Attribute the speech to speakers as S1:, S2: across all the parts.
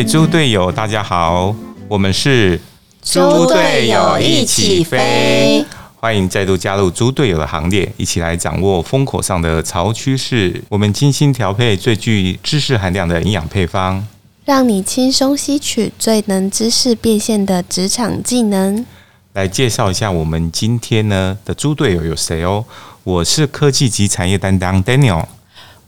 S1: 位猪队友，大家好，我们是
S2: 猪队友一起飞，
S1: 欢迎再度加入猪队友的行列，一起来掌握风口上的潮趋势。我们精心调配最具知识含量的营养配方，
S2: 让你轻松吸取最能知识变现的职场技能。
S1: 来介绍一下我们今天呢的猪队友有谁哦？我是科技及产业担当 Daniel，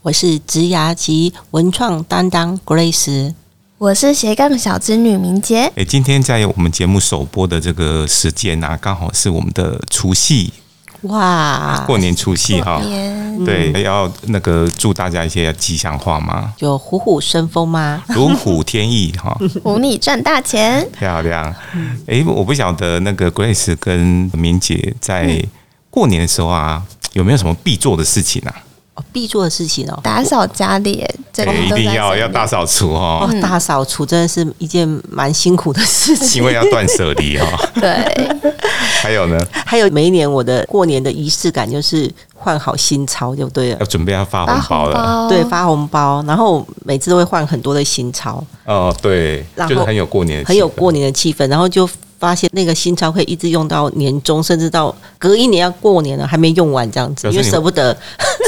S3: 我是职涯及文创担当 Grace，
S2: 我是斜杠小织女明杰。
S1: 诶，今天在我们节目首播的这个时间啊，刚好是我们的除夕，
S3: 哇，
S1: 过年除夕哈。
S2: 年
S1: 对，要那个祝大家一些吉祥话吗？
S3: 有虎虎生风吗？
S1: 如虎添翼哈，
S2: 虎你赚大钱，
S1: 漂亮。诶，我不晓得那个 Grace 跟明姐在过年的时候啊，有没有什么必做的事情啊？
S3: 哦，必做的事情哦，
S2: 打扫家里，这个
S1: 诶，一定要要大扫除哦，
S3: 哦，大扫除真的是一件蛮辛苦的事情。
S1: 因为要断舍离哈。
S2: 对，
S1: 还有呢，
S3: 还有每一年我的过年的仪式感就是换好新钞就对了
S1: 要，准备要发
S2: 发
S1: 红包了。
S2: 红包，
S3: 对，发红包，然后每次都会换很多的新钞，
S1: 哦，对，
S3: 然后
S1: 就是很有过年的气氛，
S3: 很有过年的气氛，然后就。发现那个新钞可以一直用到年终，甚至到隔一年要过年了还没用完这样子，因为舍不得。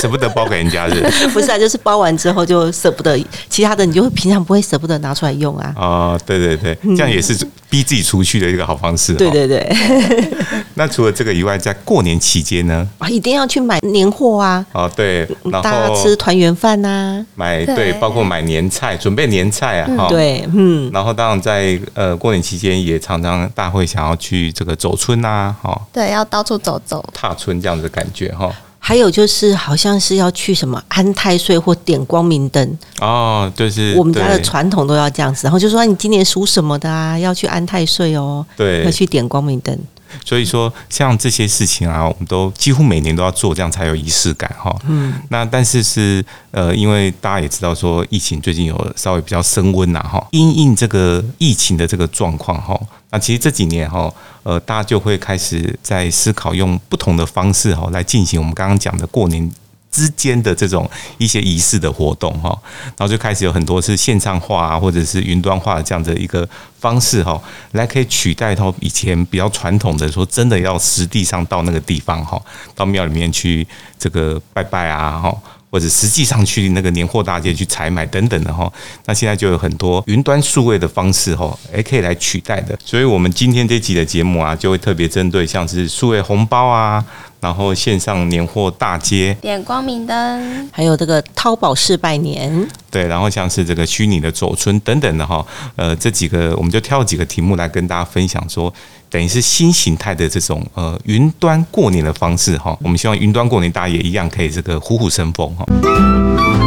S1: 舍不得包给人家是。
S3: 不是啊，就是包完之后就舍不得，其他的你就会平常不会舍不得拿出来用啊。
S1: 哦，对对对，这样也是逼自己出去的一个好方式。哦。
S3: 对对对，
S1: 那除了这个以外，在过年期间呢？
S3: 啊，一定要去买年货啊，
S1: 哦，对，然
S3: 大家
S1: 后
S3: 吃团圆饭呐。
S2: 对
S1: 买对，包括买年菜，准备年菜啊，哈。。
S3: 对，嗯，
S1: 然后当然在呃过年期间，也常常大家会想要去这个走村呐，哈，
S2: 对，要到处走走。
S1: 踏春这样子的感觉哈。
S3: 还有就是好像是要去什么安太岁或点光明灯，
S1: 哦，就是
S3: 我们家的
S1: 对
S3: 传统都要这样子。然后就说、啊你今年属什么的啊，要去安太岁哦，
S1: 对
S3: 要，去点光明灯。
S1: 所以说，像这些事情啊，我们都几乎每年都要做，这样才有仪式感哈。嗯，那但是是呃，因为大家也知道说，疫情最近有稍微比较升温呐哈，因应这个疫情的这个状况哈，那其实这几年哈，呃，大家就会开始在思考用不同的方式哈来进行我们刚刚讲的过年。之间的这种一些仪式的活动哈，然后就开始有很多是线上化啊，或者是云端化的这样的一个方式哈，来可以取代到以前比较传统的说，真的要实地上到那个地方哈，到庙里面去这个拜拜啊哈。或者实际上去那个年货大街去采买等等的哈，那现在就有很多云端数位的方式哈，也可以来取代的。所以，我们今天这集的节目啊，就会特别针对像是数位红包啊，然后线上年货大街，
S2: 点光明灯，
S3: 还有这个淘宝式拜年，
S1: 对，然后像是这个虚拟的走村等等的哈，呃，这几个我们就挑几个题目来跟大家分享说。等于是新形态的这种呃云端过年的方式哈，我们希望云端过年大家也一样可以这个虎虎生风哈。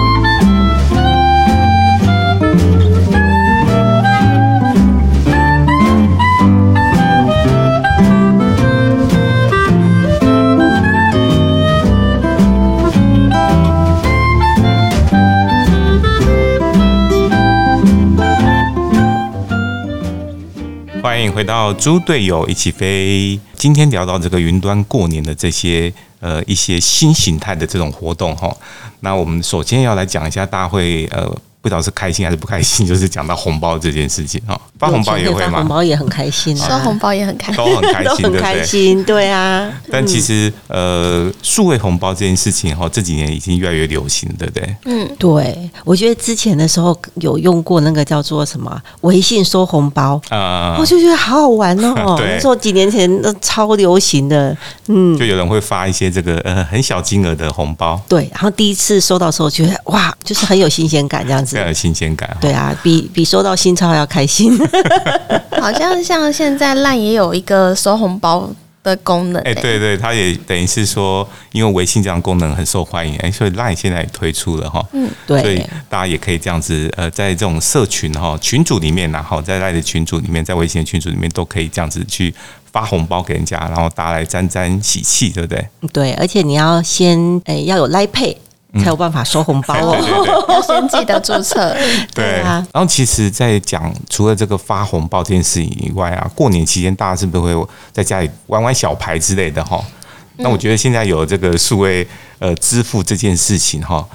S1: 回到猪队友一起飞。今天聊到这个云端过年的这些呃一些新形态的这种活动哈，那我们首先要来讲一下，大家会呃不知道是开心还是不开心，就是讲到红包这件事情哈。发红包也会
S3: 发红？包也很开心啊，
S2: 收红包也很开心。
S1: 都很开心，对
S3: 很开？心，对啊。
S1: 但其实呃，数位红包这件事情哈，这几年已经越来越流行，对不对？
S2: 嗯，
S3: 对，我觉得之前的时候有用过那个叫做什么微信收红包，
S1: 啊、
S3: 我就觉得好好玩哦。
S1: 对
S3: 那时候几年前那超流行的，嗯
S1: 就，有人会发一些这个呃很小金额的红包，
S3: 对。然后第一次收到的时候，觉得哇，就是很有新鲜感这样子
S1: 非。常有新鲜感。
S3: 对啊，比比收到新钞还要开心。
S2: 好像像现在烂也有一个收红包的功能、
S1: 哎、对对，它也等于是说，因为微信这样功能很受欢迎，哎、所以 Line 现在也推出了哈，
S2: 嗯，对。
S1: 所以
S3: 对，
S1: 大家也可以这样子，呃，在这种社群哈群组里面然后在 Line 的群组里面，在微信的群组里面都可以这样子去发红包给人家，然后大家来沾沾喜气，对不对？
S3: 对，而且你要先诶、要有 Line Pay 才有办法收红包哦。
S2: 先记得注册。
S3: 对啊
S1: 然后其实，在讲除了这个发红包这件事情以外啊，过年期间大家是不是会在家里玩玩小牌之类的哈？那我觉得现在有这个数位呃支付这件事情哈，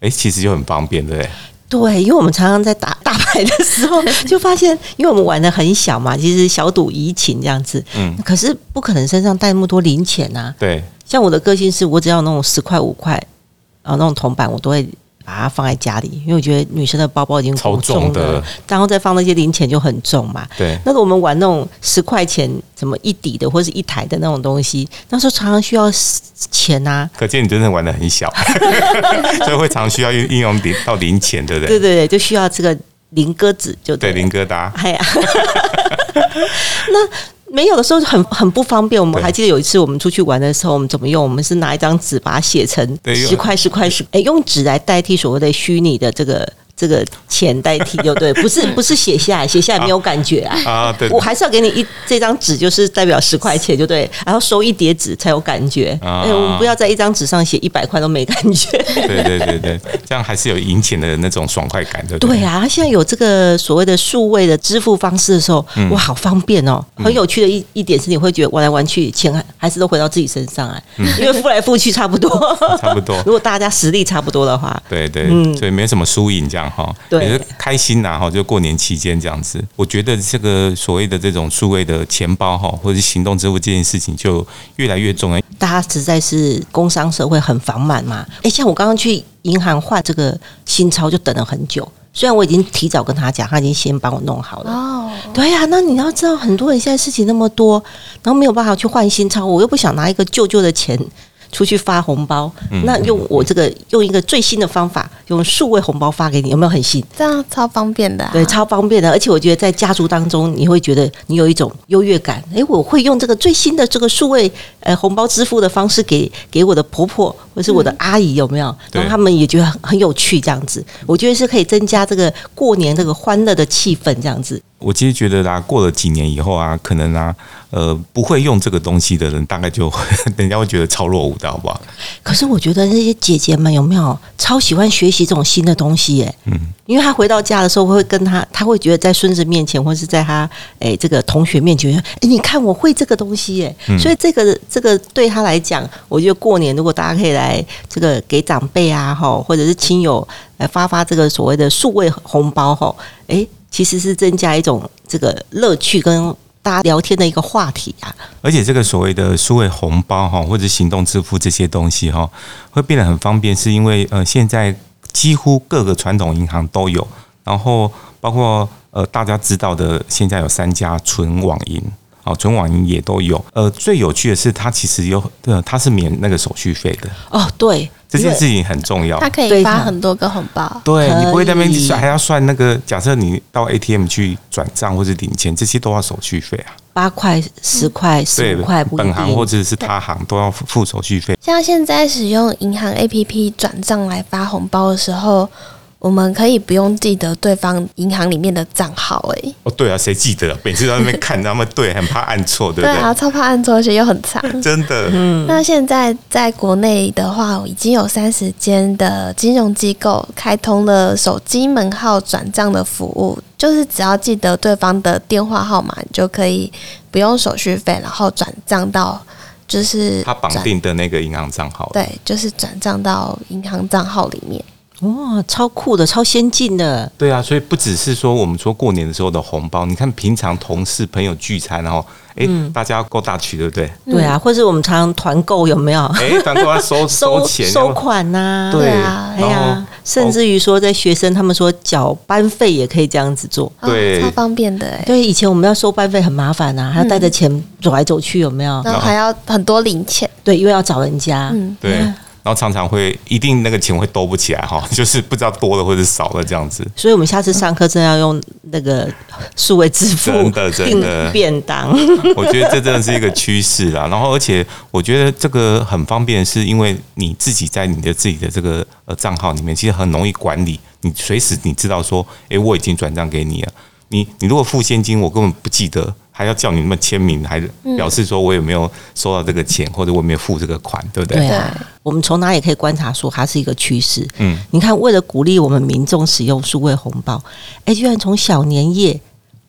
S1: 哎，其实就很方便，对不对？
S3: 对，因为我们常常在打 大牌的时候，就发现，因为我们玩的很小嘛，其实小赌怡情这样子，
S1: 嗯，
S3: 可是不可能身上带那么多零钱啊。
S1: 对，
S3: 像我的个性是我只要有那种十块五块啊那种铜板，我都会把它放在家里，因为我觉得女生的包包已经
S1: 超重的，
S3: 然后再放那些零钱就很重嘛。
S1: 对，
S3: 那个我们玩那种十块钱什么一底的或是一台的那种东西，那时候常常需要钱啊。
S1: 可见你真的玩的很小，所以会常需要运运用零到零钱，对不对？
S3: 对对对，就需要这个零鸽子就
S1: 对，
S3: 对了
S1: 零疙瘩，
S3: 哎呀，那没有的时候很很不方便。我们还记得有一次我们出去玩的时候，我们怎么用？我们是拿一张纸把它写成十块、十块、十，哎，用纸来代替所谓的虚拟的这个这个钱代替，就对，不是不是写下来，写下来没有感觉啊。
S1: 啊，对，
S3: 我还是要给你一这张纸，就是代表十块钱，就对，然后收一叠纸才有感觉。
S1: 啊
S3: 哎，我们不要在一张纸上写一百块都没感觉。
S1: 对对对对，这样还是有赢钱的那种爽快感，对不对？
S3: 对啊，现在有这个所谓的数位的支付方式的时候，
S1: 嗯
S3: 哇，好方便哦！很有趣的一一点是，你会觉得玩来玩去，钱还还是都回到自己身上啊，
S1: 嗯
S3: 因为付来付去差不多。
S1: 差不多
S3: 如果大家实力差不多的话，
S1: 对对，
S3: 嗯
S1: 所以没什么输赢这样哈，也是开心呐哈，就过年期间这样子。我觉得这个所谓的这种数位的钱包哈，或者是行动支付这件事情就越来越重要。
S3: 大家实在是工商社会很繁忙嘛。诶，像我刚刚去银行换这个新钞，就等了很久。虽然我已经提早跟他讲，他已经先帮我弄好了。
S2: 哦，
S3: 对呀、那你要知道，很多人现在事情那么多，然后没有办法去换新钞，我又不想拿一个旧旧的钱出去发红包，
S1: 嗯
S3: 那用我这个用一个最新的方法，用数位红包发给你，有没有很新？
S2: 这样超方便的、啊。
S3: 对，超方便的，而且我觉得在家族当中，你会觉得你有一种优越感。诶，我会用这个最新的这个数位呃红包支付的方式给给我的婆婆或是我的阿姨，有没有？
S1: 对
S3: 然后他们也觉得很很有趣，这样子，我觉得是可以增加这个过年这个欢乐的气氛，这样子。
S1: 我其实觉得啦，过了几年以后啊，可能啊，呃，不会用这个东西的人，大概就 人家会觉得超落伍的，好不好？
S3: 可是我觉得那些姐姐们有没有超喜欢学习这种新的东西耶？
S1: 嗯，
S3: 因为她回到家的时候会跟她，她会觉得在孙子面前，或是在她诶这个同学面前，诶，你看我会这个东西耶，
S1: 嗯
S3: 所以这个这个对她来讲，我觉得过年如果大家可以来这个给长辈啊哈，或者是亲友来发发这个所谓的数位红包哈，诶，其实是增加一种这个乐趣跟大家聊天的一个话题啊。
S1: 而且这个所谓的数位红包哈，或者行动支付这些东西哈，会变得很方便，是因为呃，现在几乎各个传统银行都有，然后包括呃大家知道的，现在有三家纯网银。哦，纯网银也都有。呃，最有趣的是，它其实有，呃，它是免那个手续费的，
S3: 哦，对，
S1: 这件事情很重要
S2: 他。可以发很多个红包。
S1: 对你不会在那边算，还要算那个。假设你到 ATM 去转账或者领钱，这些都要手续费啊。
S3: 八块、十块、十五块。
S1: 本行或者是他行都要付付手续费。
S2: 像现在使用银行 APP 转账来发红包的时候，我们可以不用记得对方银行里面的账号、欸，
S1: 哦，对啊，谁记得？每次在那边看他们对，很怕按错，对不对？
S2: 对啊，超怕按错，而且又很长。
S1: 真的，嗯
S2: 那现在在国内的话，已经有三十间的金融机构开通了手机门号转账的服务，就是只要记得对方的电话号码，你就可以不用手续费，然后转账到就是
S1: 他绑定的那个银行账号。
S2: 对，就是转账到银行账号里面。
S3: 哇，超酷的，超先进的。
S1: 对啊，所以不只是说我们说过年的时候的红包，你看平常同事朋友聚餐，然后哎，大家够大曲，对不对？
S3: 对啊，或者我们常常团购有没有？
S1: 哎，团购要收 收钱，
S3: 收款呐、
S1: 对
S2: 对啊
S3: 哎呀甚至于说，在学生他们说缴班费也可以这样子做。
S2: 哦
S1: 对
S2: 超方便的哎、
S3: 对，以前我们要收班费很麻烦呐、还要带着钱走来走去，有没有？
S2: 然后还要很多零钱，
S3: 对，因为要找人家。
S2: 嗯，
S1: 对，然后常常会一定那个钱会兜不起来哈，就是不知道多了或者少了这样子。
S3: 所以我们下次上课真的要用那个数位支付
S1: 真的真的
S3: 订便当。
S1: 我觉得这真的是一个趋势啦。然后，而且我觉得这个很方便，是因为你自己在你的自己的这个呃账号里面，其实很容易管理。你随时你知道说，诶，我已经转账给你了。你你如果付现金，我根本不记得，还要叫你们签名，还表示说我有没有收到这个钱，或者我有没有付这个款，对不对？
S3: 对啊，我们从哪里可以观察出它是一个趋势？
S1: 嗯，
S3: 你看，为了鼓励我们民众使用数位红包，哎，居然从小年夜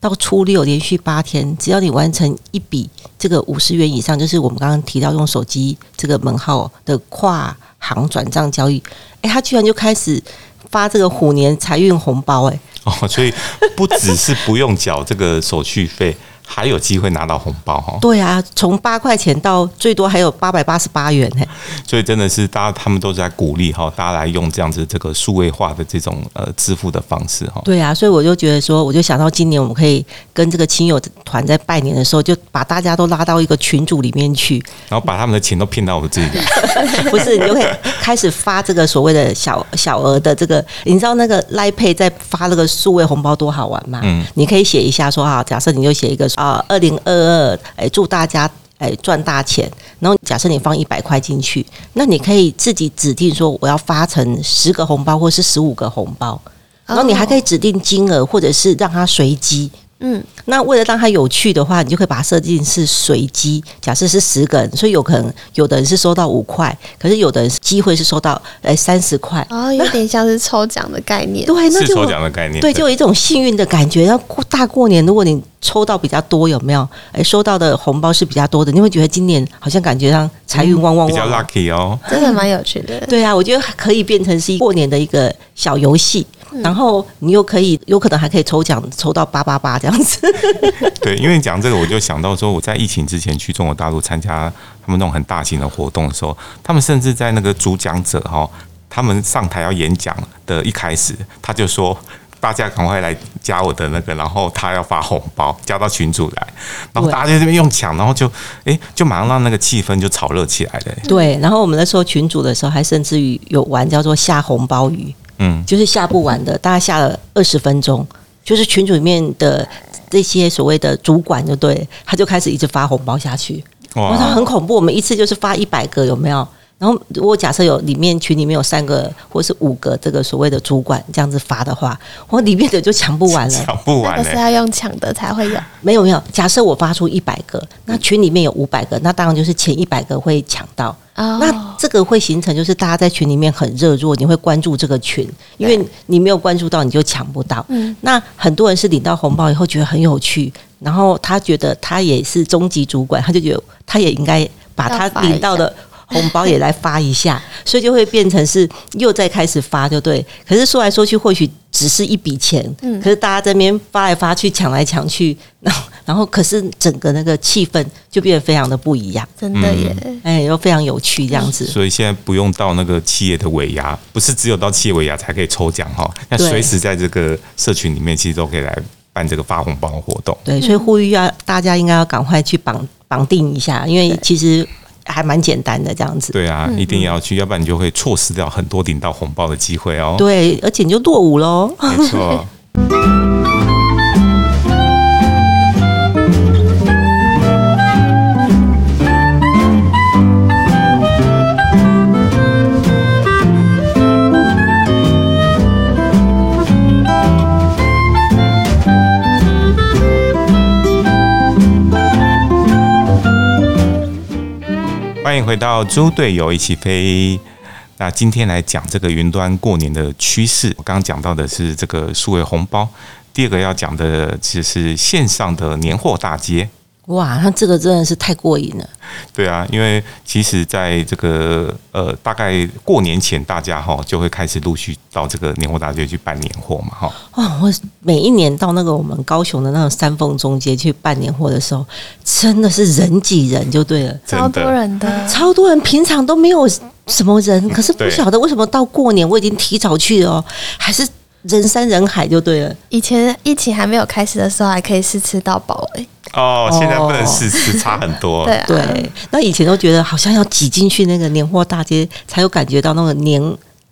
S3: 到初六连续八天，只要你完成一笔这个五十元以上，就是我们刚刚提到用手机这个门号的跨行转账交易，哎，他居然就开始发这个虎年财运红包，哎，
S1: 哦，所以不只是不用缴这个手续费。还有机会拿到红包哈？
S3: 对啊，从八块钱到最多还有八百八十八元呢。
S1: 所以真的是大家他们都在鼓励哈，大家来用这样子这个数位化的这种呃支付的方式哈。
S3: 对啊，所以我就觉得说，我就想到今年我们可以跟这个亲友团在拜年的时候，就把大家都拉到一个群组里面去，
S1: 然后把他们的钱都骗到我们自己
S3: 来。不是，你就可以开始发这个所谓的小小额的这个，你知道那个 Line Pay 在发那个数位红包多好玩吗？嗯，你可以写一下说哈，假设你就写一个。啊，二零二二，哎，祝大家哎赚大钱。然后假设你放一百块进去，那你可以自己指定说我要发成十个红包，或是十五个红包。然后你还可以指定金额，或者是让它随机。嗯，那为了让它有趣的话，你就可以把它设定是随机。假设是十个人，所以有可能有的人是收到五块，可是有的人机会是收到哎三十块。
S2: 哦，有点像是抽奖的概念。
S3: 对，
S1: 那就抽奖的概念。
S3: 对，就有一种幸运的感觉。要过大过年，如果你抽到比较多，有没有？哎，收到的红包是比较多的，你会觉得今年好像感觉上财运旺旺旺，比
S1: 较 lucky 哦。
S2: 真的蛮有趣的。
S3: 对啊，我觉得可以变成是过年的一个小游戏。然后你又可以有可能还可以抽奖，抽到八八八这样子。
S1: 对，因为讲这个，我就想到说，我在疫情之前去中国大陆参加他们那种很大型的活动的时候，他们甚至在那个主讲者哈，他们上台要演讲的一开始，他就说大家赶快来加我的那个，然后他要发红包，加到群主来，然后大家在这边用抢，然后就哎，就马上让那个气氛就炒热起来了。
S3: 对，然后我们那时候群主的时候，还甚至于有玩叫做下红包鱼。嗯，就是下不完的，大概下了二十分钟，就是群组里面的这些所谓的主管，就对，他就开始一直发红包下去，哇，他很恐怖，我们一次就是发一百个，有没有？然后如果假设有里面群里面有三个或是五个这个所谓的主管这样子发的话，我里面的就抢不完了，
S1: 抢不完，
S2: 是要用抢的才会有。
S3: 没有没有，假设我发出一百个，那群里面有五百个，那当然就是前一百个会抢到。那这个会形成就是大家在群里面很热络，你会关注这个群，因为你没有关注到你就抢不到。嗯，那很多人是领到红包以后觉得很有趣，然后他觉得他也是中级主管，他就觉得他也应该把他领到的。红包也来发一下，所以就会变成是又在开始发，就对。可是说来说去，或许只是一笔钱，嗯，可是大家这边发来发去，抢来抢去，然后然后可是整个那个气氛就变得非常的不一样，
S2: 真的耶，
S3: 哎，又非常有趣这样子。
S1: 所以现在不用到那个企业的尾牙，不是只有到企业尾牙才可以抽奖哈，那随时在这个社群里面，其实都可以来办这个发红包活动。
S3: 对，所以呼吁要大家应该要赶快去绑绑定一下，因为其实。还蛮简单的这样子，
S1: 对啊，一定要去，要不然你就会错失掉很多领到红包的机会哦。
S3: 对，而且你就落伍喽。
S1: 没错。回到猪队友一起飞。那今天来讲这个云端过年的趋势。我刚刚讲到的是这个数位红包，第二个要讲的其实是线上的年货大街。
S3: 哇，那这个真的是太过瘾了。
S1: 对啊，因为其实在这个呃，大概过年前，大家哈就会开始陆续到这个年货大街去办年货嘛，哈。
S3: 哇，我每一年到那个我们高雄的那种三凤中街去办年货的时候，真的是人挤人就对了，
S2: 超多人的，
S3: 超多人，平常都没有什么人，可是不晓得为什么到过年我已经提早去了，还是人山人海就对了。
S2: 以前疫情还没有开始的时候，还可以试吃到饱哎。
S1: 哦，现在不能试吃，差很多。
S3: 对对，那以前都觉得好像要挤进去那个年货大街，才有感觉到那个年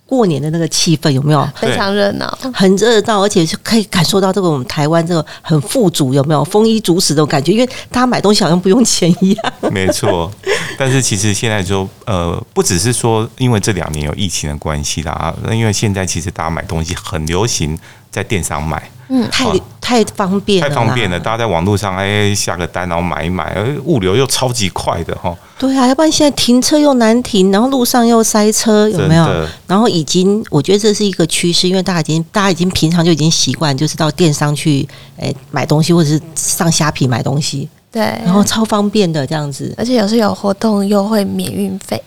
S3: 过年的那个气氛，有没有？
S2: 非常热闹，
S3: 很热闹，而且是可以感受到这个我们台湾这个很富足，有没有？丰衣足食的感觉，因为大家买东西好像不用钱一样。
S1: 没错，但是其实现在就呃，不只是说因为这两年有疫情的关系啦，因为现在其实大家买东西很流行在电商买。
S3: 嗯，太太方便，
S1: 太方便了。大家在网络上哎下个单，然后买一买，而物流又超级快的哈。
S3: 对啊，要不然现在停车又难停，然后路上又塞车，有没有？然后已经，我觉得这是一个趋势，因为大家已经大家已经平常就已经习惯，就是到电商去哎买东西，或者是上虾皮买东西。
S2: 对，
S3: 然后超方便的这样子，
S2: 而且有时候有活动又会免运费。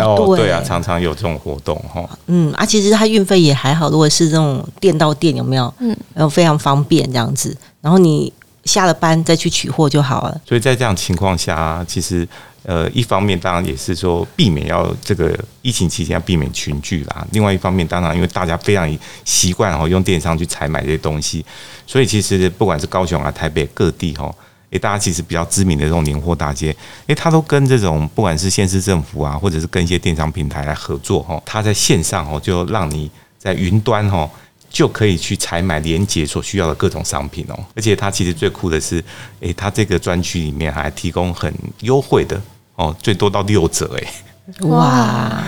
S1: 哦，对啊，常常有这种活动哈。
S3: 嗯啊，其实它运费也还好，如果是这种店到店，有没有？嗯，然后非常方便这样子，然后你下了班再去取货就好了。
S1: 所以在这样情况下，其实。呃，一方面当然也是说避免要这个疫情期间要避免群聚啦。另外一方面，当然因为大家非常习惯哈用电商去采买这些东西，所以其实不管是高雄啊、台北各地哈，诶，大家其实比较知名的这种年货大街，诶，他都跟这种不管是县市政府啊，或者是跟一些电商平台来合作哈，他在线上哦就让你在云端哦就可以去采买连接所需要的各种商品哦。而且它其实最酷的是，诶，它这个专区里面还提供很优惠的。哦，最多到六折诶！哇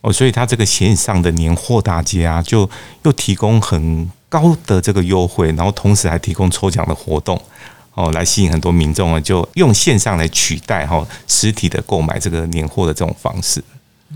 S1: 哦，所以它这个线上的年货大街啊，就又提供很高的这个优惠，然后同时还提供抽奖的活动哦，来吸引很多民众啊，就用线上来取代哈实体的购买这个年货的这种方式。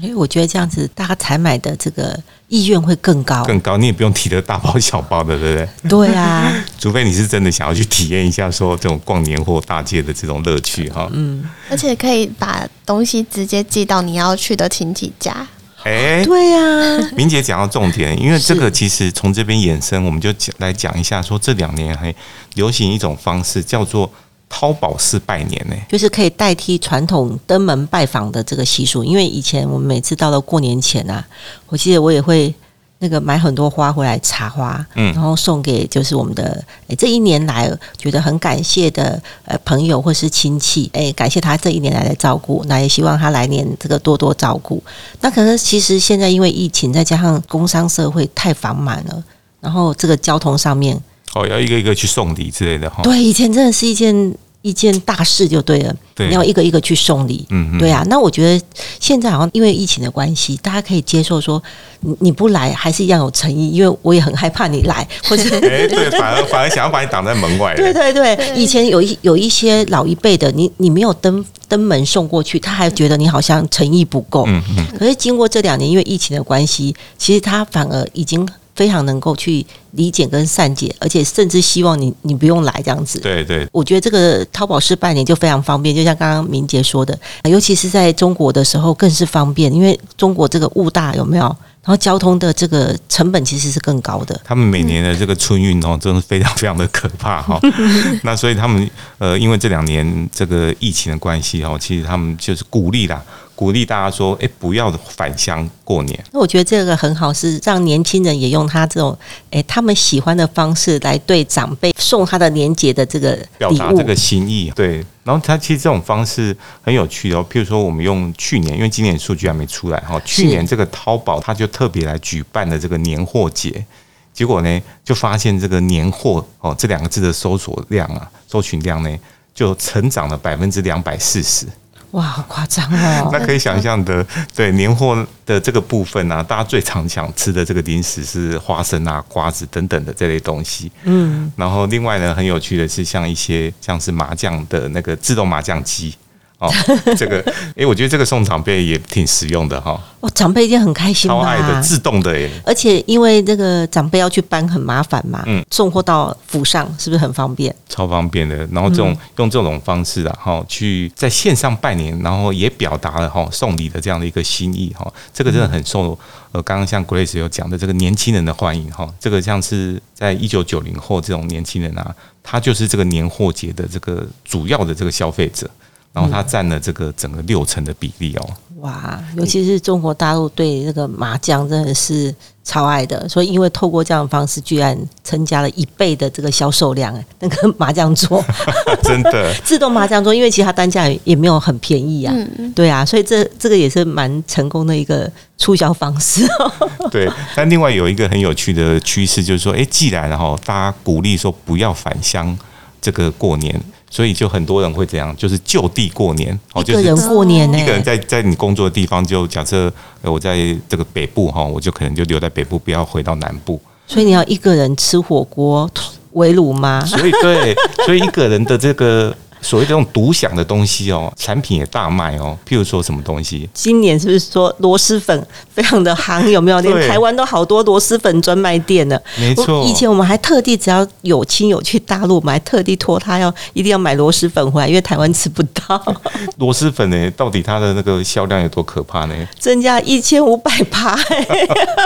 S3: 因为我觉得这样子，大家采买的这个意愿会更高，
S1: 更高。你也不用提的大包小包的，对不对？
S3: 对啊，
S1: 除非你是真的想要去体验一下说这种逛年货大街的这种乐趣哈。
S2: 嗯，而且可以把东西直接寄到你要去的亲戚家。
S3: 哎，对呀。
S1: 明姐讲到重点，因为这个其实从这边衍生，我们就讲来讲一下，说这两年还流行一种方式叫做。淘宝式拜年呢，
S3: 就是可以代替传统登门拜访的这个习俗。因为以前我们每次到了过年前啊，我记得我也会那个买很多花回来插花，嗯，然后送给就是我们的诶这一年来觉得很感谢的呃朋友或是亲戚，诶感谢他这一年来的照顾，那也希望他来年这个多多照顾。那可是其实现在因为疫情，再加上工商社会太繁忙了，然后这个交通上面。
S1: 哦，要一个一个去送礼之类的哈。
S3: 对，以前真的是一件一件大事就对了，你要一个一个去送礼。对啊，那我觉得现在好像因为疫情的关系，大家可以接受说你你不来还是一样有诚意，因为我也很害怕你来，或者
S1: 哎对，反而反而想要把你挡在门外。
S3: 对对对，以前有一有一些老一辈的，你你没有登登门送过去，他还觉得你好像诚意不够。嗯嗯。可是经过这两年因为疫情的关系，其实他反而已经。非常能够去理解跟善解，而且甚至希望你你不用来这样子。
S1: 对对，
S3: 我觉得这个淘宝式拜年就非常方便，就像刚刚明杰说的，尤其是在中国的时候更是方便，因为中国这个物大有没有？然后交通的这个成本其实是更高的。
S1: 他们每年的这个春运哦，真的非常非常的可怕哈。那所以他们呃，因为这两年这个疫情的关系哦，其实他们就是鼓励啦。鼓励大家说：“哎，不要返乡过年。”
S3: 那我觉得这个很好，是让年轻人也用他这种哎他们喜欢的方式来对长辈送他的年节的这个
S1: 表达这个心意。对，然后他其实这种方式很有趣哦。譬如说，我们用去年，因为今年数据还没出来哈，去年这个淘宝他就特别来举办的这个年货节，结果呢，就发现这个年货哦这两个字的搜索量啊，搜寻量呢就成长了百分之两百四十。
S3: 哇，好夸张哦！
S1: 那可以想象的，对年货的这个部分啊，大家最常想吃的这个零食是花生啊、瓜子等等的这类东西。嗯，然后另外呢，很有趣的是，像一些像是麻将的那个自动麻将机。哦，这个，哎，我觉得这个送长辈也挺实用的哈。
S3: 哦，长辈一定很开心
S1: 超爱的，自动的耶。
S3: 而且因为这个长辈要去搬很麻烦嘛，嗯，送货到府上是不是很方便？
S1: 超方便的。然后这种用这种方式啊，哈，去在线上拜年，然后也表达了哈送礼的这样的一个心意哈。这个真的很受呃，刚刚像 Grace 有讲的这个年轻人的欢迎哈。这个像是在一九九零后这种年轻人啊，他就是这个年货节的这个主要的这个消费者。然后它占了这个整个六成的比例哦。
S3: 哇，尤其是中国大陆对这个麻将真的是超爱的，所以因为透过这样的方式，居然增加了一倍的这个销售量。哎，那个麻将桌
S1: 真的
S3: 自动麻将桌，因为其实它单价也没有很便宜啊。嗯对啊，所以这这个也是蛮成功的一个促销方式。
S1: 对，但另外有一个很有趣的趋势，就是说，哎，既然然后大家鼓励说不要返乡这个过年。所以就很多人会这样，就是就地过年，
S3: 哦，就是一个人过年呢，
S1: 一个人在在你工作的地方，就假设我在这个北部哈，我就可能就留在北部，不要回到南部。
S3: 所以你要一个人吃火锅围炉吗？
S1: 所以对，所以一个人的这个所谓这种独享的东西哦，产品也大卖哦。譬如说什么东西？
S3: 今年是不是说螺蛳粉非常的行？有没有？连台湾都好多螺蛳粉专卖店呢。
S1: 没错
S3: 以前我们还特地只要有亲友去大陆，我们还特地托他要一定要买螺蛳粉回来，因为台湾吃不到，
S1: 螺蛳粉呢，到底它的那个销量有多可怕呢？
S3: 增加一千五百趴。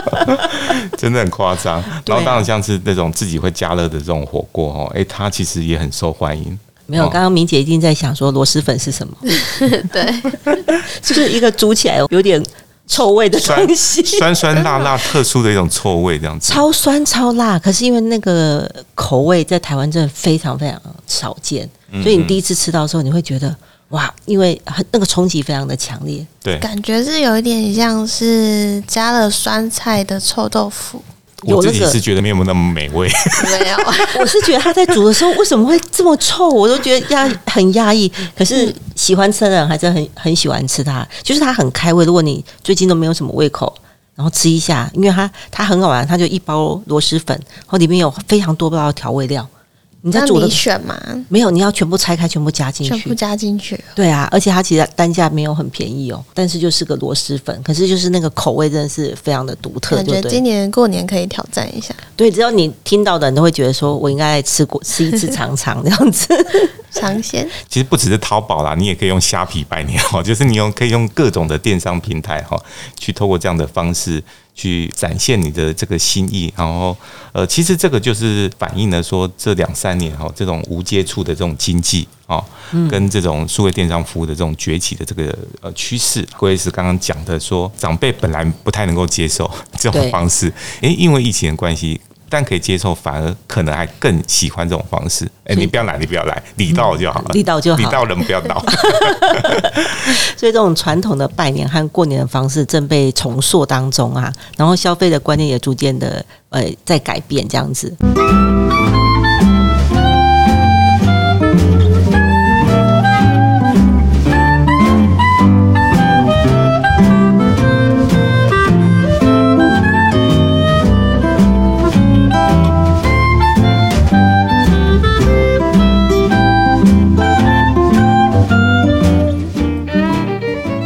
S1: 真的很夸张。然后当然像是那种自己会加热的这种火锅哦，诶，它其实也很受欢迎。
S3: 没有，
S1: 哦
S3: 刚刚明姐一定在想说螺蛳粉是什么？
S2: 对，
S3: 就是一个煮起来有点臭味的
S1: 酸
S3: 东西。
S1: 酸酸辣辣特殊的一种臭味，这样子。
S3: 超酸超辣，可是因为那个口味在台湾真的非常非常少见，
S1: 嗯
S3: 所以你第一次吃到的时候，你会觉得哇，因为很那个冲击非常的强烈。
S1: 对，
S2: 感觉是有一点像是加了酸菜的臭豆腐，
S1: 我自己是觉得没有那么美味。
S2: 没有？
S3: 我是觉得他在煮的时候为什么会这么臭，我都觉得压很压抑。可是喜欢吃的人还是很很喜欢吃它，就是它很开胃。如果你最近都没有什么胃口，然后吃一下，因为它它很好玩，它就一包螺蛳粉，然后里面有非常多包的调味料。你在
S2: 那
S3: 煮的
S2: 你选嘛，
S3: 没有，你要全部拆开，全部加进去
S2: 全部。加进去。
S3: 对啊，而且它其实单价没有很便宜哦，但是就是个螺蛳粉，可是就是那个口味真的是非常的独特，
S2: 感
S3: 对不对？
S2: 觉今年过年可以挑战一下，
S3: 对，只要你听到的人都会觉得说，我应该来吃过吃一次尝尝这样子。
S2: 尝鲜。
S1: 其实不只是淘宝啦，你也可以用虾皮拜年哦，就是你用可以用各种的电商平台哈，去透过这样的方式去展现你的这个心意。然后呃，其实这个就是反映了说这两三年哈，这种无接触的这种经济哦，跟这种数位电商服务的这种崛起的这个呃趋势。郭医师刚刚讲的说，长辈本来不太能够接受这种方式，诶，因为疫情的关系。但可以接受，反而可能还更喜欢这种方式。哎、你不要来，你不要来，礼到就好了，
S3: 礼到就好
S1: 礼到人不要到。
S3: 所以这种传统的拜年和过年的方式正被重塑当中啊，然后消费的观念也逐渐的呃在改变这样子。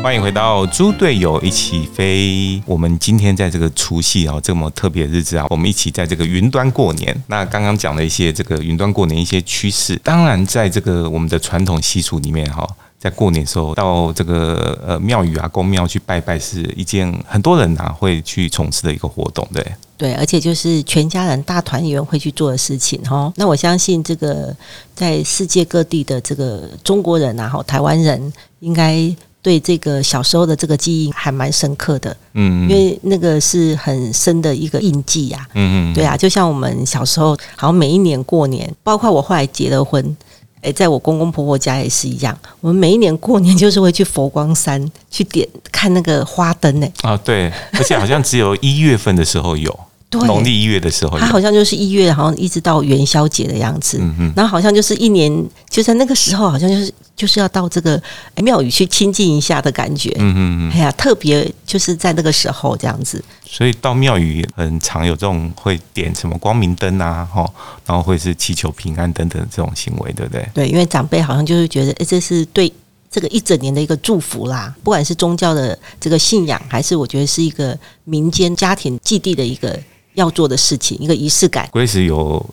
S1: 欢迎回到猪队友一起飞。我们今天在这个除夕哦，这么特别的日子啊，我们一起在这个云端过年。那刚刚讲了一些这个云端过年一些趋势，当然在这个我们的传统习俗里面哈。在过年时候，到这个呃庙宇啊、公庙去拜拜，是一件很多人啊会去从事的一个活动，对。
S3: 对，而且就是全家人大团圆会去做的事情哈。那我相信这个在世界各地的这个中国人啊，哈，台湾人应该对这个小时候的这个记忆还蛮深刻的，
S1: 嗯，
S3: 因为那个是很深的一个印记呀、
S1: 嗯嗯，
S3: 对啊，就像我们小时候，好像每一年过年，包括我后来结了婚，诶，在我公公婆婆家也是一样，我们每一年过年就是会去佛光山去点看那个花灯呢。
S1: 啊对，而且好像只有一月份的时候有，
S3: 对
S1: 农历一月的时候有
S3: 它，好像就是一月，好像一直到元宵节的样子。
S1: 嗯嗯，
S3: 然后好像就是一年，就在那个时候，好像就是就是要到这个庙宇去亲近一下的感觉。
S1: 嗯嗯嗯。
S3: 哎呀，特别就是在那个时候这样子。
S1: 所以到庙宇很常有这种会点什么光明灯啊，哈，然后会是祈求平安等等这种行为，对不对？
S3: 对，因为长辈好像就是觉得，哎，这是对这个一整年的一个祝福啦。不管是宗教的这个信仰，还是我觉得是一个民间家庭祭地的一个要做的事情，一个仪式感。
S1: Grace 有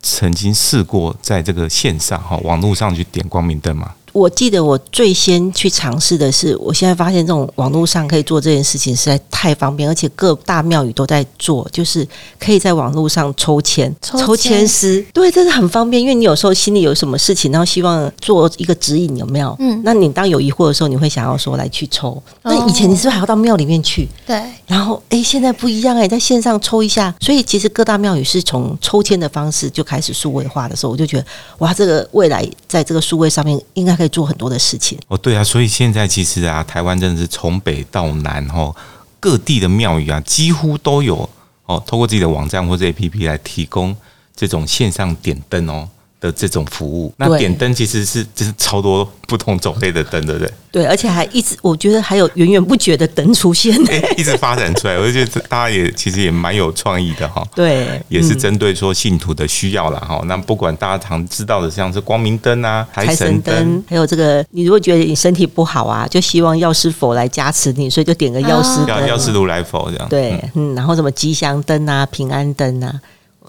S1: 曾经试过在这个线上哈网络上去点光明灯吗？
S3: 我记得我最先去尝试的是，我现在发现这种网络上可以做这件事情实在太方便，而且各大庙宇都在做，就是可以在网络上抽签、
S2: 抽签
S3: 签师，对，这是很方便，因为你有时候心里有什么事情，然后希望做一个指引，有没有？
S2: 嗯
S3: 那你当有疑惑的时候，你会想要说来去抽。那以前
S2: 哦
S3: 你是不是还要到庙里面去？
S2: 对，
S3: 然后，诶，现在不一样诶，在线上抽一下，所以其实各大庙宇是从抽签的方式就开始数位化的时候，我就觉得，哇，这个未来在这个数位上面应该可以做很多的事情。
S1: 哦，对啊，所以现在其实啊，台湾真的是从北到南哈，各地的庙宇啊，几乎都有哦，透过自己的网站或者 APP 来提供这种线上点灯哦的这种服务。那
S3: 对
S1: 点灯其实是就是超多不同种类的灯，对不对？
S3: 对，而且还一直，我觉得还有源源不绝的灯出现。
S1: 哎、一直发展出来，我就觉得大家也其实也蛮有创意的哈。
S3: 对，
S1: 也是
S3: 嗯
S1: 针对说信徒的需要啦哈。那不管大家常知道的，像是光明灯啊、财
S3: 财神
S1: 神灯
S3: 灯，，还有这个，你如果觉得你身体不好啊，就希望药师佛来加持你，所以就点个药师灯。
S1: 要要是如来佛这样。
S3: 对，嗯，然后什么吉祥灯啊、平安灯啊，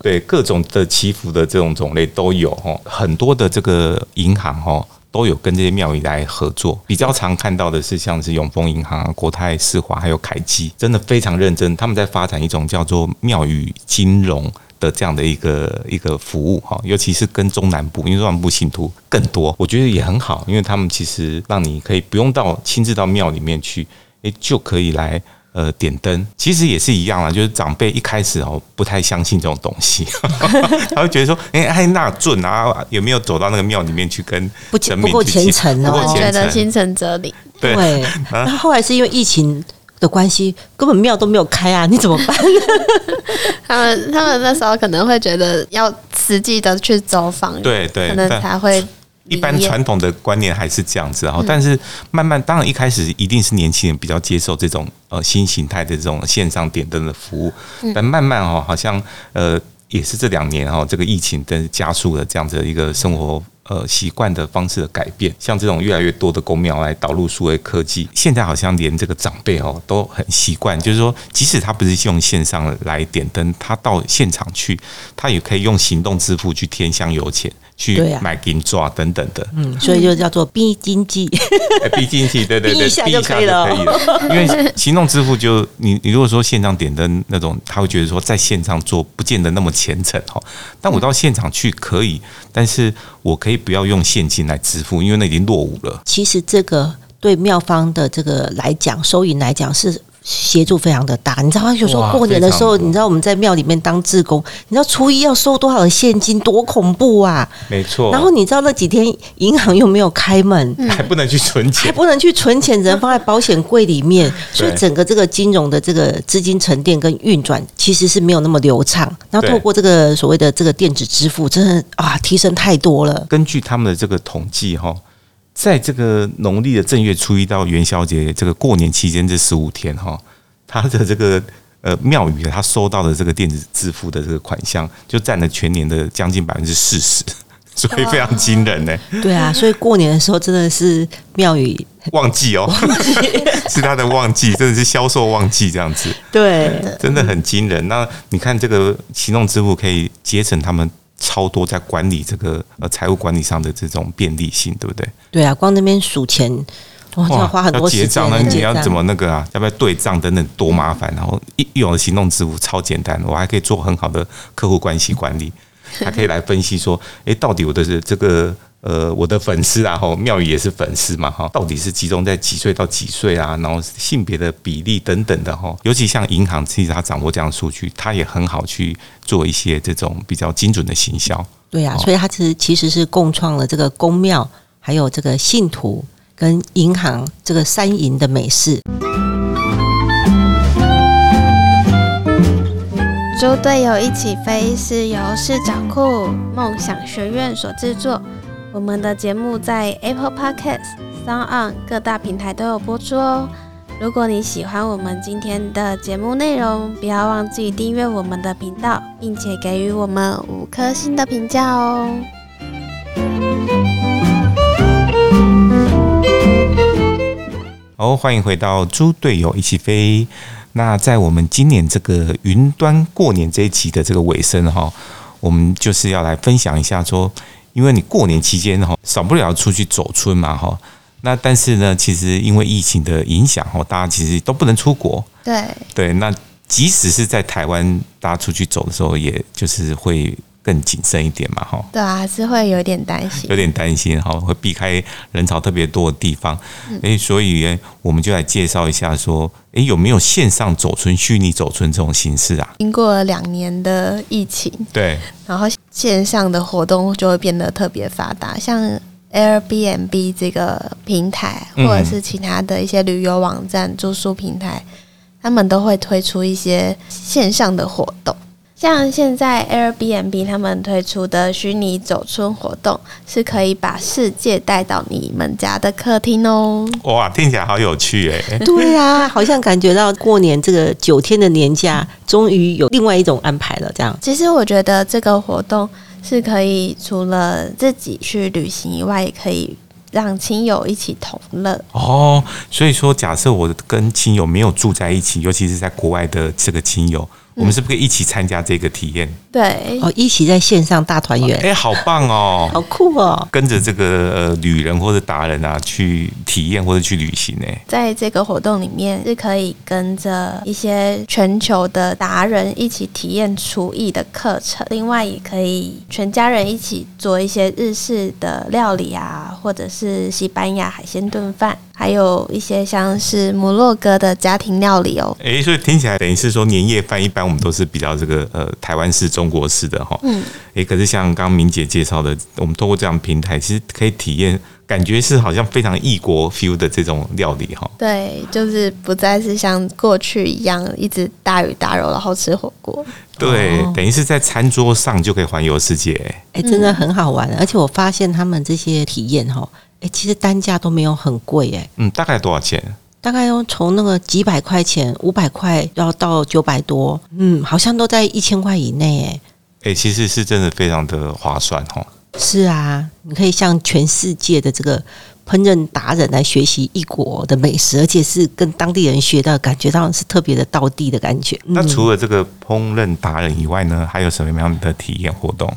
S1: 对，各种的祈福的这种种类都有哦，很多的这个银行哦。都有跟这些庙宇来合作，比较常看到的是像是永丰银行、国泰世华还有凯基，真的非常认真，他们在发展一种叫做庙宇金融的这样的一个一个服务哈，尤其是跟中南部，因为中南部信徒更多，我觉得也很好，因为他们其实让你可以不用到亲自到庙里面去，诶，就可以来。呃，点灯。其实也是一样啊，就是长辈一开始哦不太相信这种东西，他会觉得说，哎、哎，那准啊，有没有走到那个庙里面去跟
S3: 不
S1: 神
S3: 不够
S1: 明去祈
S3: 虔诚哦。
S2: 我觉，得心诚则灵。
S1: 对，
S3: 对。然后后来是因为疫情的关系，根本庙都没有开啊，你怎么办？
S2: 他们他们那时候可能会觉得要实际的去走访，
S1: 对对
S2: 可能才会
S1: 一般传统的观念还是这样子，然后
S2: 嗯
S1: 但是慢慢，当然一开始一定是年轻人比较接受这种呃新形态的这种线上点灯的服务，
S2: 嗯
S1: 但慢慢哦，好像呃也是这两年哈，这个疫情的加速了这样子的一个生活。呃，习惯的方式的改变，像这种越来越多的公庙来导入数位科技，现在好像连这个长辈哦都很习惯，就是说，即使他不是用线上来点灯，他到现场去，他也可以用行动支付去添香油钱，去买金抓等等的。
S3: 嗯，所以就叫做逼经济。
S1: 哎，逼经济，对对对，
S3: 逼一下就可以了
S1: 可以了。因为行动支付就你你如果说线上点灯那种，他会觉得说在线上做不见得那么虔诚哈。但我到现场去可以，但是我可以不要用现金来支付，因为那已经落伍了。
S3: 其实这个对妙方的这个来讲，收银来讲是。协助非常的大，你知道，有时候过年的时候，你知道我们在庙里面当志工，你知道初一要收多少的现金，多恐怖啊！
S1: 没错。
S3: 然后你知道那几天银行又没有开门，
S1: 还不能去存钱
S3: 还
S1: 钱，
S3: 不能去存钱，只能放在保险柜里面，所以整个这个金融的这个资金沉淀跟运转其实是没有那么流畅。然后透过这个所谓的这个电子支付，真的啊提升太多了。
S1: 根据他们的这个统计哈，在这个农历的正月初一到元宵节这个过年期间这十五天哈，他的这个呃庙宇他收到的这个电子支付的这个款项，就占了全年的将近百分之四十，所以非常惊人呢。
S3: 对啊，所以过年的时候真的是庙宇
S1: 旺季哦，是他的旺季，真的是销售旺季这样子，
S3: 对
S1: 真的很惊人。那你看这个行动支付可以节省他们超多在管理这个呃财务管理上的这种便利性，对不对？
S3: 对啊，光那边数钱哇，就要花很多时间
S1: 要结账，那
S3: 来结账
S1: 你要怎么那个啊？要不要对账等等，多麻烦。然后一一有了行动支付超简单，我还可以做很好的客户关系管理，还可以来分析说，诶，到底我的这个呃我的粉丝啊，哈，妙宇也是粉丝嘛，哈，到底是集中在几岁到几岁啊？然后性别的比例等等的哈，尤其像银行，其实它掌握这样的数据，它也很好去做一些这种比较精准的行销。
S3: 对啊，所以它其实其实是共创了这个公庙，还有这个信徒跟银行这个三赢的美事。
S2: 猪队友一起飞是由视角库梦想学院所制作。我们的节目在 Apple Podcast、Sound On 各大平台都有播出哦。如果你喜欢我们今天的节目内容，不要忘记订阅我们的频道，并且给予我们五颗星的评价哦。
S1: 好，欢迎回到猪队友一起飞。那在我们今年这个云端过年这一期的这个尾声哈，我们就是要来分享一下说，因为你过年期间哈，少不了出去走村嘛哈。那但是呢，其实因为疫情的影响哈，大家其实都不能出国。
S2: 对，
S1: 对，那即使是在台湾，大家出去走的时候，也就是会更谨慎一点嘛哈。
S2: 对啊，还是会有点担心
S1: 有。点担心哈，会避开人潮特别多的地方。诶，所以诶我们就来介绍一下说，诶，有没有线上走村、虚拟走村这种形式啊？
S2: 经过了两年的疫情，
S1: 对，
S2: 然后线上的活动就会变得特别发达，像 Airbnb 这个平台，
S1: 嗯
S2: 或者是其他的一些旅游网站、住宿平台，他们都会推出一些线上的活动。像现在 Airbnb 他们推出的虚拟走春活动，是可以把世界带到你们家的客厅哦。
S1: 哇，听起来好有趣哎！
S3: 对啊，好像感觉到过年这个九天的年假，终于有另外一种安排了。这样，
S2: 其实我觉得这个活动是可以除了自己去旅行以外，也可以让亲友一起同乐。
S1: 哦，所以说，假设我跟亲友没有住在一起，尤其是在国外的这个亲友。我们是不是可以一起参加这个体验？
S2: 对，
S3: 哦，一起在线上大团圆，
S1: 哎，好棒哦，
S3: 好酷哦！
S1: 跟着这个呃旅人或者达人啊，去体验或者去旅行呢。
S2: 在这个活动里面，是可以跟着一些全球的达人一起体验厨艺的课程，另外也可以全家人一起做一些日式的料理啊，或者是西班牙海鲜炖饭。还有一些像是摩洛哥的家庭料理哦，
S1: 哎，所以听起来等于是说年夜饭一般我们都是比较这个呃台湾式、中国式的哈，嗯，哎，可是像刚刚明姐介绍的，我们通过这样平台，其实可以体验，感觉是好像非常异国 feel 的这种料理哈。
S2: 对，就是不再是像过去一样一直大鱼大肉然后吃火锅，
S1: 对，等于是在餐桌上就可以环游世界，
S3: 哎，真的很好玩，而且我发现他们这些体验哈。哎，其实单价都没有很贵哎。
S1: 嗯，大概多少钱？
S3: 大概要从那个几百块钱，五百块要到九百多。嗯，好像都在一千块以内哎。
S1: 哎，其实是真的非常的划算哦。
S3: 是啊，你可以向全世界的这个烹饪达人来学习异国的美食，而且是跟当地人学到，感觉到是特别的道地的感觉。
S1: 那除了这个烹饪达人以外呢，还有什么样的体验活动？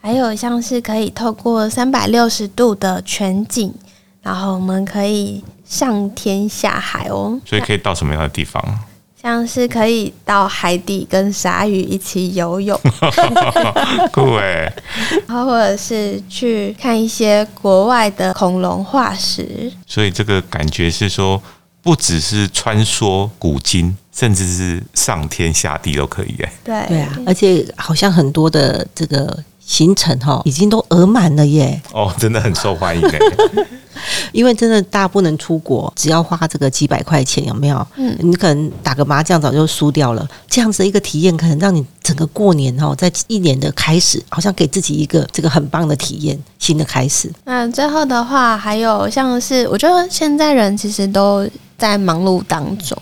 S2: 还有像是可以透过三百六十度的全景，然后我们可以上天下海哦。
S1: 所以可以到什么样的地方？
S2: 像是可以到海底跟鲨鱼一起游泳，
S1: 酷哎！
S2: 然后或者是去看一些国外的恐龙化石。
S1: 所以这个感觉是说，不只是穿梭古今，甚至是上天下地都可以哎。
S2: 对
S3: 对啊，而且好像很多的这个。行程哈已经都额满了耶！
S1: 哦，真的很受欢迎哎，
S3: 因为真的大家不能出国，只要花这个几百块钱，有没有？嗯，你可能打个麻将早就输掉了。这样子一个体验，可能让你整个过年哈，在一年的开始，好像给自己一个这个很棒的体验，新的开始。
S2: 那最后的话，还有像是我觉得现在人其实都在忙碌当中，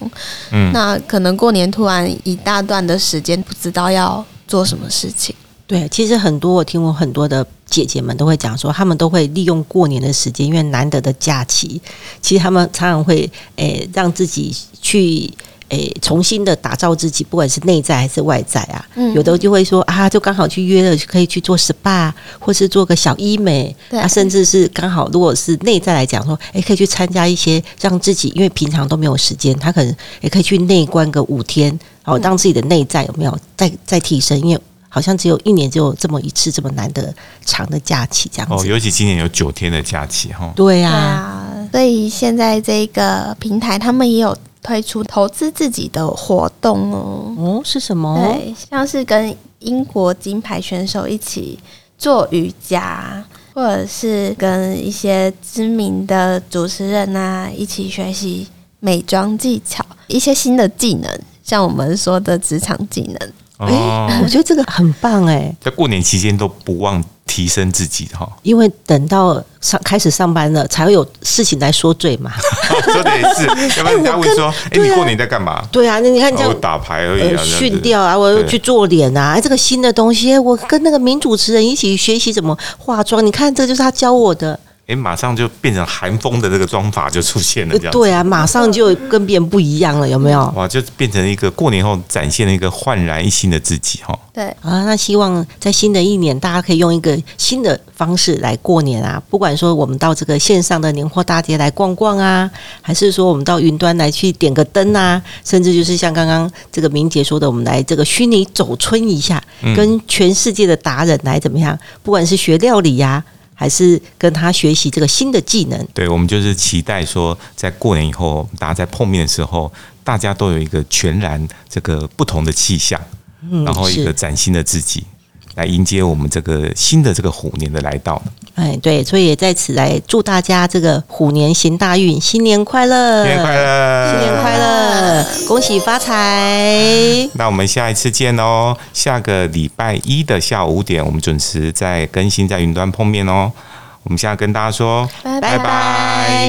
S2: 嗯，那可能过年突然一大段的时间，不知道要做什么事情。
S3: 对，其实很多我听过很多的姐姐们都会讲说，他们都会利用过年的时间，因为难得的假期，其实他们常常会诶让自己去诶重新的打造自己，不管是内在还是外在啊。嗯，有的就会说啊，就刚好去约了，可以去做 SPA，或是做个小医美。对，啊，甚至是刚好如果是内在来讲说，诶，可以去参加一些让自己，因为平常都没有时间，他可能也可以去内观个五天，哦，让自己的内在有没有再再提升，因为。好像只有一年只有这么一次这么难得长的假期，这样子。
S1: 哦，尤其今年有九天的假期哈。
S3: 对呀，
S2: 所以现在这个平台他们也有推出投资自己的活动哦。
S3: 哦，是什么？
S2: 对，像是跟英国金牌选手一起做瑜伽，或者是跟一些知名的主持人啊一起学习美妆技巧，一些新的技能，像我们说的职场技能。
S3: 哎，我觉得这个很棒哎，
S1: 在过年期间都不忘提升自己哈，
S3: 因为等到上开始上班了，才会有事情来说罪嘛。
S1: 说的也是，要不然人家会说，哎，你过年在干嘛？
S3: 对啊，那你看这样
S1: 打牌而已啊，
S3: 训掉啊，我又去做脸啊，哎，这个新的东西，我跟那个名主持人一起学习怎么化妆，你看，这就是他教我的。
S1: 哎，马上就变成韩风的这个妆法就出现了，这样
S3: 对啊，马上就跟别人不一样了，有没有？
S1: 哇，就变成一个过年后展现了一个焕然一新的自己哈。
S2: 对
S3: 啊，那希望在新的一年，大家可以用一个新的方式来过年啊。不管说我们到这个线上的年货大街来逛逛啊，还是说我们到云端来去点个灯啊，甚至就是像刚刚这个明姐说的，我们来这个虚拟走春一下，跟全世界的达人来怎么样？不管是学料理呀。还是跟他学习这个新的技能。
S1: 对，我们就是期待说，在过年以后，大家在碰面的时候，大家都有一个全然这个不同的气象，然后一个崭新的自己。来迎接我们这个新的这个虎年的来到。
S3: 哎，对，所以也在此来祝大家这个虎年行大运，新年快乐，
S1: 新年快乐，
S3: 新年快乐，恭喜发财。
S1: 那我们下一次见哦，下个礼拜一的下午五点，我们准时在更新在云端碰面哦。我们现在跟大家说，
S2: 拜
S1: 拜拜。